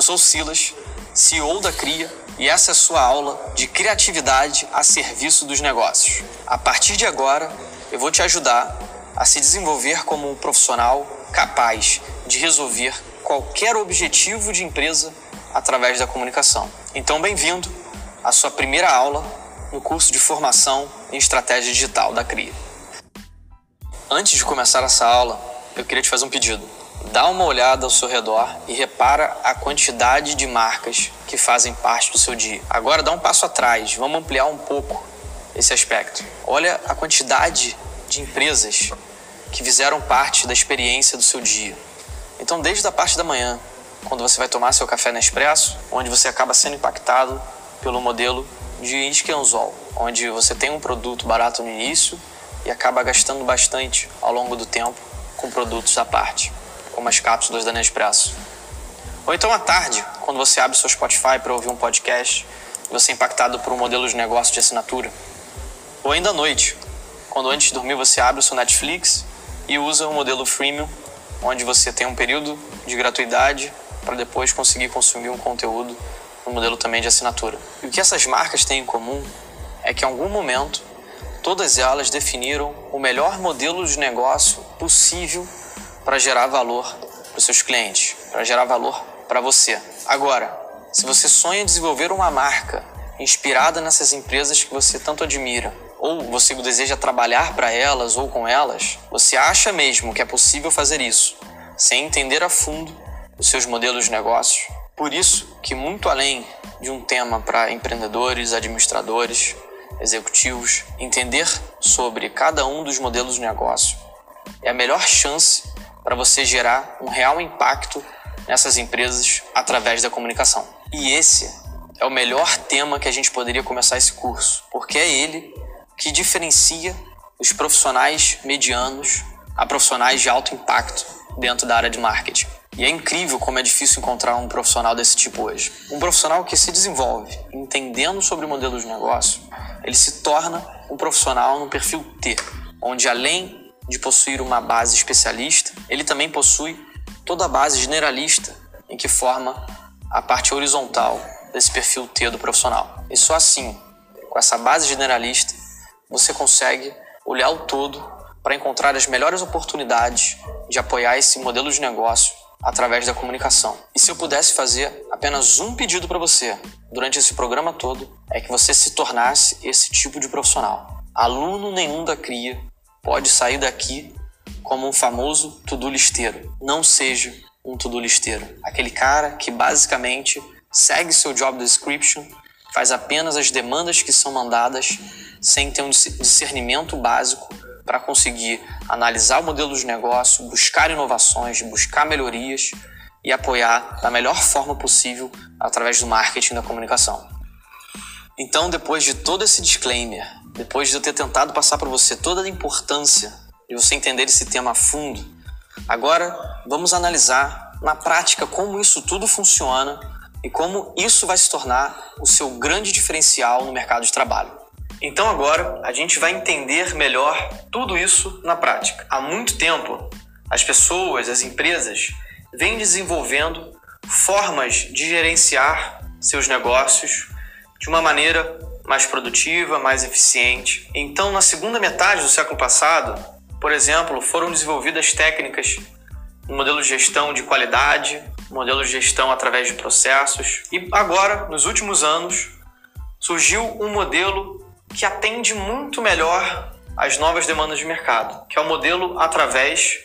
Eu sou Silas, CEO da Cria, e essa é a sua aula de criatividade a serviço dos negócios. A partir de agora, eu vou te ajudar a se desenvolver como um profissional capaz de resolver qualquer objetivo de empresa através da comunicação. Então, bem-vindo à sua primeira aula no curso de formação em estratégia digital da CRIA. Antes de começar essa aula, eu queria te fazer um pedido. Dá uma olhada ao seu redor e repara a quantidade de marcas que fazem parte do seu dia. Agora dá um passo atrás, vamos ampliar um pouco esse aspecto. Olha a quantidade de empresas que fizeram parte da experiência do seu dia. Então, desde a parte da manhã, quando você vai tomar seu café Nespresso, onde você acaba sendo impactado pelo modelo de isquianzol, onde você tem um produto barato no início e acaba gastando bastante ao longo do tempo com produtos à parte, como as cápsulas da Nespresso. Ou então à tarde, quando você abre seu Spotify para ouvir um podcast você é impactado por um modelo de negócio de assinatura. Ou ainda à noite, quando antes de dormir você abre o seu Netflix e usa o modelo freemium, onde você tem um período de gratuidade para depois conseguir consumir um conteúdo no modelo também de assinatura. E o que essas marcas têm em comum é que em algum momento todas elas definiram o melhor modelo de negócio possível para gerar valor para os seus clientes, para gerar valor para você. Agora, se você sonha em desenvolver uma marca inspirada nessas empresas que você tanto admira, ou você deseja trabalhar para elas ou com elas, você acha mesmo que é possível fazer isso, sem entender a fundo os seus modelos de negócios? Por isso que muito além de um tema para empreendedores, administradores, executivos, entender sobre cada um dos modelos de negócio é a melhor chance para você gerar um real impacto nessas empresas através da comunicação. E esse é o melhor tema que a gente poderia começar esse curso, porque é ele que diferencia os profissionais medianos a profissionais de alto impacto dentro da área de marketing. E é incrível como é difícil encontrar um profissional desse tipo hoje. Um profissional que se desenvolve entendendo sobre modelos de negócio, ele se torna um profissional no perfil T, onde além de possuir uma base especialista, ele também possui toda a base generalista em que forma a parte horizontal desse perfil T do profissional. E só assim, com essa base generalista, você consegue olhar o todo para encontrar as melhores oportunidades de apoiar esse modelo de negócio através da comunicação. E se eu pudesse fazer apenas um pedido para você durante esse programa todo, é que você se tornasse esse tipo de profissional. Aluno nenhum da CRIA pode sair daqui como um famoso to-do listeiro. Não seja um to-do listeiro. Aquele cara que basicamente segue seu job description, faz apenas as demandas que são mandadas sem ter um discernimento básico para conseguir analisar o modelo de negócio, buscar inovações, buscar melhorias e apoiar da melhor forma possível através do marketing da comunicação. Então, depois de todo esse disclaimer, depois de eu ter tentado passar para você toda a importância de você entender esse tema a fundo, agora vamos analisar na prática como isso tudo funciona e como isso vai se tornar o seu grande diferencial no mercado de trabalho. Então agora a gente vai entender melhor tudo isso na prática. Há muito tempo, as pessoas, as empresas, vêm desenvolvendo formas de gerenciar seus negócios de uma maneira mais produtiva, mais eficiente. Então, na segunda metade do século passado, por exemplo, foram desenvolvidas técnicas no modelo de gestão de qualidade, modelo de gestão através de processos. E agora, nos últimos anos, surgiu um modelo que atende muito melhor às novas demandas de mercado, que é o modelo através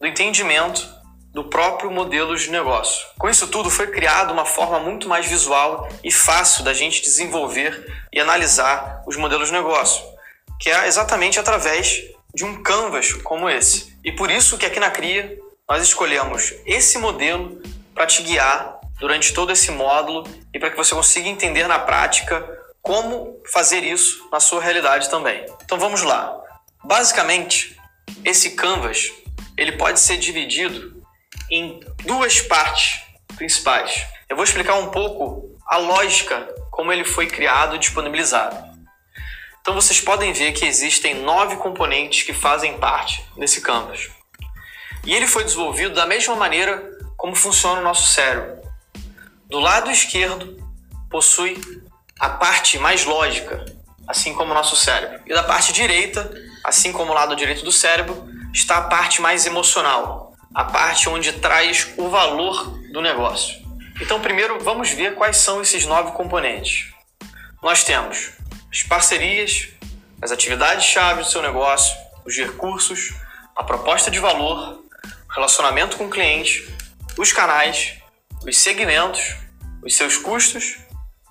do entendimento do próprio modelo de negócio. Com isso tudo foi criada uma forma muito mais visual e fácil da gente desenvolver e analisar os modelos de negócio, que é exatamente através de um canvas como esse. E por isso que aqui na Cria nós escolhemos esse modelo para te guiar durante todo esse módulo e para que você consiga entender na prática como fazer isso na sua realidade também. Então vamos lá. Basicamente, esse canvas ele pode ser dividido em duas partes principais. Eu vou explicar um pouco a lógica como ele foi criado e disponibilizado. Então vocês podem ver que existem nove componentes que fazem parte desse canvas. E ele foi desenvolvido da mesma maneira como funciona o nosso cérebro. do lado esquerdo possui a parte mais lógica, assim como o nosso cérebro. E da parte direita, assim como o lado direito do cérebro, está a parte mais emocional, a parte onde traz o valor do negócio. Então, primeiro, vamos ver quais são esses nove componentes. Nós temos as parcerias, as atividades-chave do seu negócio, os recursos, a proposta de valor, relacionamento com o cliente, os canais, os segmentos, os seus custos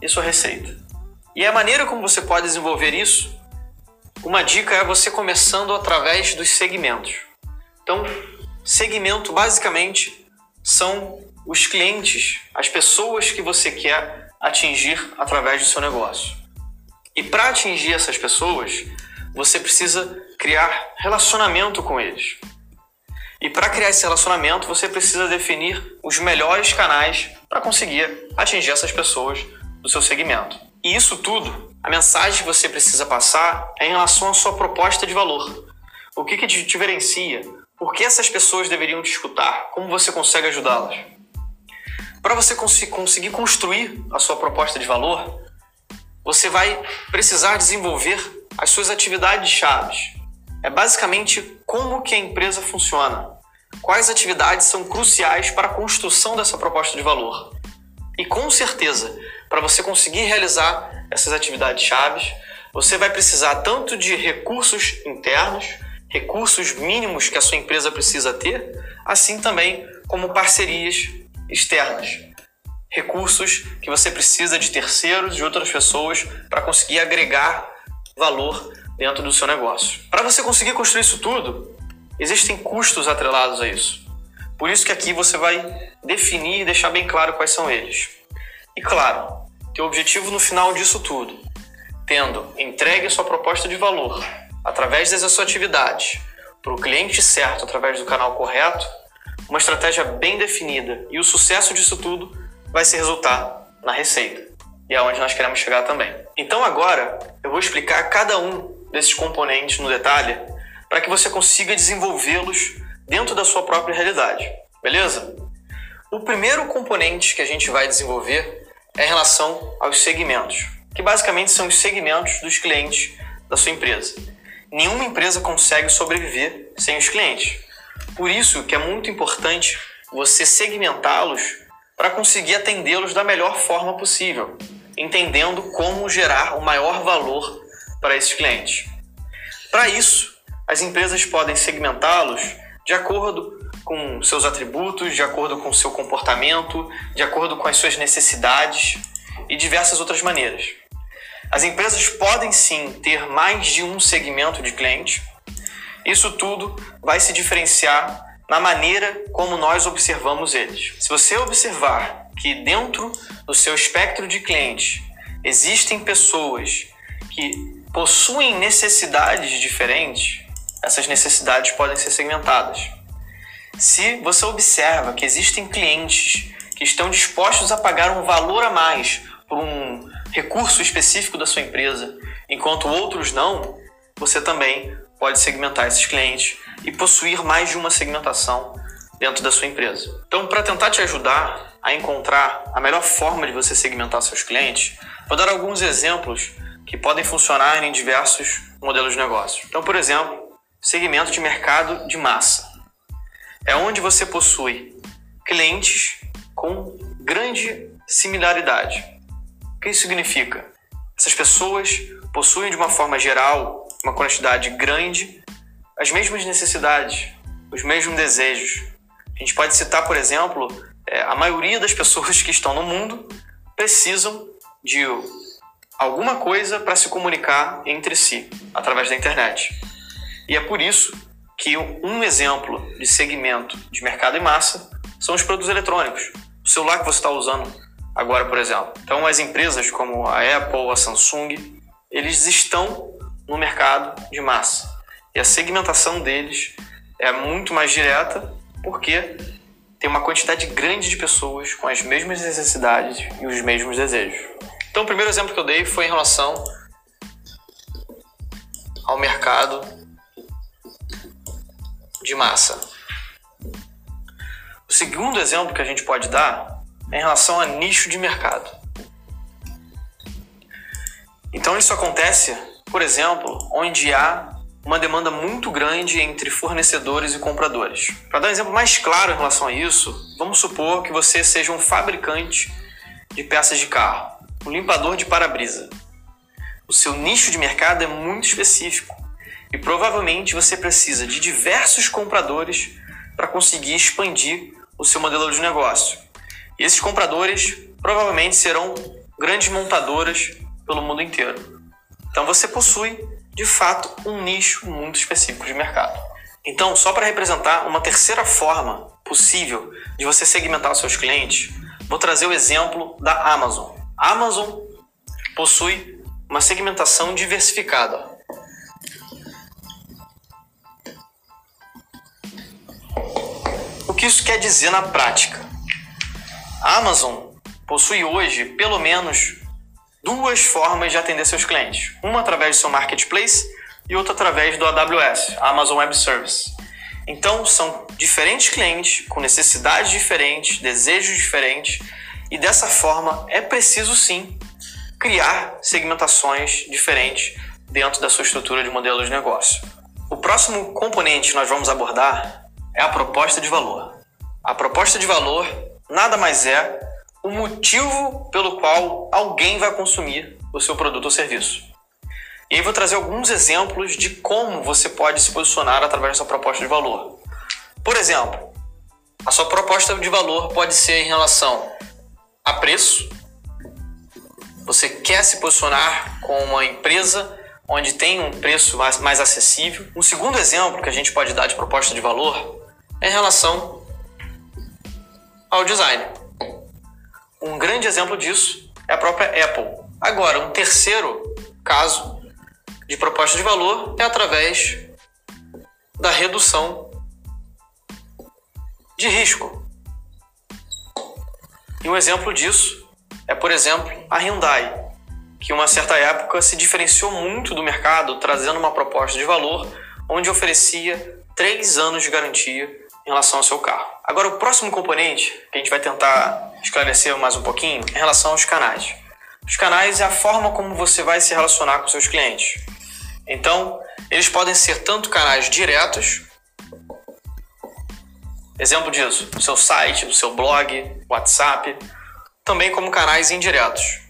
e sua receita. E a maneira como você pode desenvolver isso, uma dica é você começando através dos segmentos. Então, segmento basicamente são os clientes, as pessoas que você quer atingir através do seu negócio. E para atingir essas pessoas, você precisa criar relacionamento com eles. E para criar esse relacionamento, você precisa definir os melhores canais para conseguir atingir essas pessoas do seu segmento. E isso tudo, a mensagem que você precisa passar é em relação à sua proposta de valor. O que, que te diferencia? Por que essas pessoas deveriam te escutar? Como você consegue ajudá-las? Para você cons conseguir construir a sua proposta de valor, você vai precisar desenvolver as suas atividades chaves. É basicamente como que a empresa funciona. Quais atividades são cruciais para a construção dessa proposta de valor? E com certeza, para você conseguir realizar essas atividades chaves, você vai precisar tanto de recursos internos, recursos mínimos que a sua empresa precisa ter, assim também como parcerias externas. Recursos que você precisa de terceiros, de outras pessoas, para conseguir agregar valor dentro do seu negócio. Para você conseguir construir isso tudo, existem custos atrelados a isso. Por isso que aqui você vai definir e deixar bem claro quais são eles. E claro, teu objetivo no final disso tudo, tendo entregue a sua proposta de valor através dessa sua atividade para o cliente certo através do canal correto, uma estratégia bem definida e o sucesso disso tudo vai se resultar na receita. E é onde nós queremos chegar também. Então agora eu vou explicar cada um desses componentes no detalhe para que você consiga desenvolvê-los dentro da sua própria realidade. Beleza? O primeiro componente que a gente vai desenvolver é em relação aos segmentos, que basicamente são os segmentos dos clientes da sua empresa. Nenhuma empresa consegue sobreviver sem os clientes. Por isso que é muito importante você segmentá-los para conseguir atendê-los da melhor forma possível, entendendo como gerar o maior valor para esses clientes. Para isso, as empresas podem segmentá-los de acordo com seus atributos, de acordo com seu comportamento, de acordo com as suas necessidades e diversas outras maneiras. As empresas podem sim ter mais de um segmento de cliente. Isso tudo vai se diferenciar na maneira como nós observamos eles. Se você observar que dentro do seu espectro de clientes existem pessoas que possuem necessidades diferentes, essas necessidades podem ser segmentadas. Se você observa que existem clientes que estão dispostos a pagar um valor a mais por um recurso específico da sua empresa, enquanto outros não, você também pode segmentar esses clientes e possuir mais de uma segmentação dentro da sua empresa. Então, para tentar te ajudar a encontrar a melhor forma de você segmentar seus clientes, vou dar alguns exemplos que podem funcionar em diversos modelos de negócio. Então, por exemplo, segmento de mercado de massa. É onde você possui clientes com grande similaridade. Que isso significa? Essas pessoas possuem de uma forma geral uma quantidade grande as mesmas necessidades, os mesmos desejos. A gente pode citar, por exemplo, é, a maioria das pessoas que estão no mundo precisam de alguma coisa para se comunicar entre si através da internet. E é por isso que um exemplo de segmento de mercado em massa são os produtos eletrônicos. O celular que você está usando agora, por exemplo. Então, as empresas como a Apple, a Samsung, eles estão no mercado de massa. E a segmentação deles é muito mais direta porque tem uma quantidade grande de pessoas com as mesmas necessidades e os mesmos desejos. Então, o primeiro exemplo que eu dei foi em relação ao mercado de massa. O segundo exemplo que a gente pode dar em relação a nicho de mercado. Então isso acontece, por exemplo, onde há uma demanda muito grande entre fornecedores e compradores. Para dar um exemplo mais claro em relação a isso, vamos supor que você seja um fabricante de peças de carro, um limpador de para-brisa. O seu nicho de mercado é muito específico e provavelmente você precisa de diversos compradores para conseguir expandir o seu modelo de negócio. E esses compradores provavelmente serão grandes montadoras pelo mundo inteiro. Então você possui, de fato, um nicho muito específico de mercado. Então, só para representar uma terceira forma possível de você segmentar os seus clientes, vou trazer o exemplo da Amazon. A Amazon possui uma segmentação diversificada. O que isso quer dizer na prática? Amazon possui hoje pelo menos duas formas de atender seus clientes: uma através do seu marketplace e outra através do AWS, Amazon Web Service. Então, são diferentes clientes com necessidades diferentes, desejos diferentes, e dessa forma é preciso sim criar segmentações diferentes dentro da sua estrutura de modelo de negócio. O próximo componente que nós vamos abordar é a proposta de valor. A proposta de valor nada mais é o motivo pelo qual alguém vai consumir o seu produto ou serviço. E aí vou trazer alguns exemplos de como você pode se posicionar através da sua proposta de valor. Por exemplo, a sua proposta de valor pode ser em relação a preço, você quer se posicionar com uma empresa onde tem um preço mais, acessível. Um segundo exemplo que a gente pode dar de proposta de valor é em relação ao design. Um grande exemplo disso é a própria Apple. Agora, um terceiro caso de proposta de valor é através da redução de risco. E um exemplo disso é, por exemplo, a Hyundai, que em uma certa época se diferenciou muito do mercado, trazendo uma proposta de valor onde oferecia três anos de garantia em relação ao seu carro. Agora, o próximo componente que a gente vai tentar esclarecer mais um pouquinho é em relação aos canais. Os canais é a forma como você vai se relacionar com seus clientes. Então, eles podem ser tanto canais diretos, exemplo disso, o seu site, o seu blog, WhatsApp, também como canais indiretos.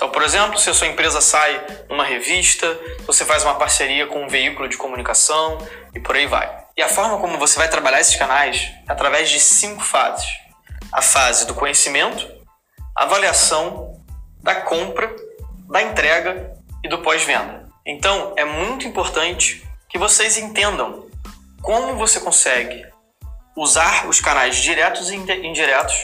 Então, por exemplo, se a sua empresa sai numa revista, você faz uma parceria com um veículo de comunicação e por aí vai. E a forma como você vai trabalhar esses canais é através de cinco fases: a fase do conhecimento, avaliação, da compra, da entrega e do pós-venda. Então, é muito importante que vocês entendam como você consegue usar os canais diretos e indiretos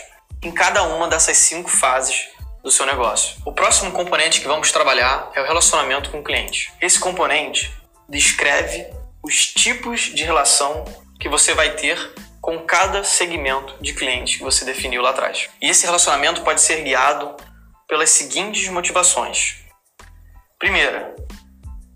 em cada uma dessas cinco fases do seu negócio. O próximo componente que vamos trabalhar é o relacionamento com o cliente. Esse componente descreve os tipos de relação que você vai ter com cada segmento de cliente que você definiu lá atrás. E esse relacionamento pode ser guiado pelas seguintes motivações: primeira,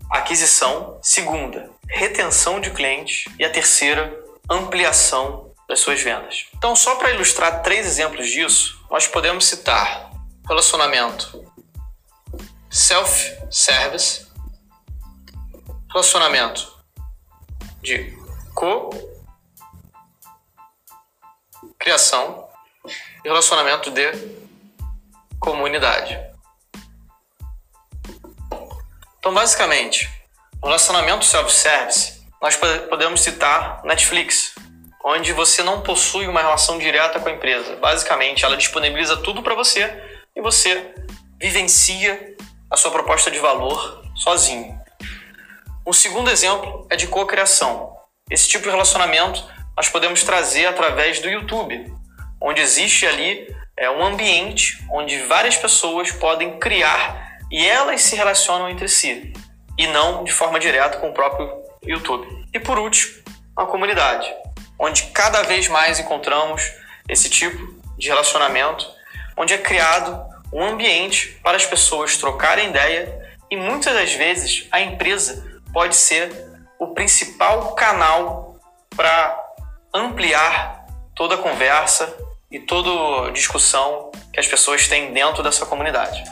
aquisição, segunda, retenção de clientes e a terceira, ampliação das suas vendas. Então, só para ilustrar três exemplos disso, nós podemos citar relacionamento self-service, relacionamento de co-criação e relacionamento de comunidade. Então, basicamente, no relacionamento self-service, nós podemos citar Netflix, onde você não possui uma relação direta com a empresa. Basicamente, ela disponibiliza tudo para você você vivencia a sua proposta de valor sozinho. Um segundo exemplo é de cocriação. Esse tipo de relacionamento nós podemos trazer através do YouTube, onde existe ali é, um ambiente onde várias pessoas podem criar e elas se relacionam entre si, e não de forma direta com o próprio YouTube. E por último, a comunidade onde cada vez mais encontramos esse tipo de relacionamento, onde é criado um ambiente para as pessoas trocarem ideia e muitas das vezes a empresa pode ser o principal canal para ampliar toda conversa e toda discussão que as pessoas têm dentro dessa comunidade.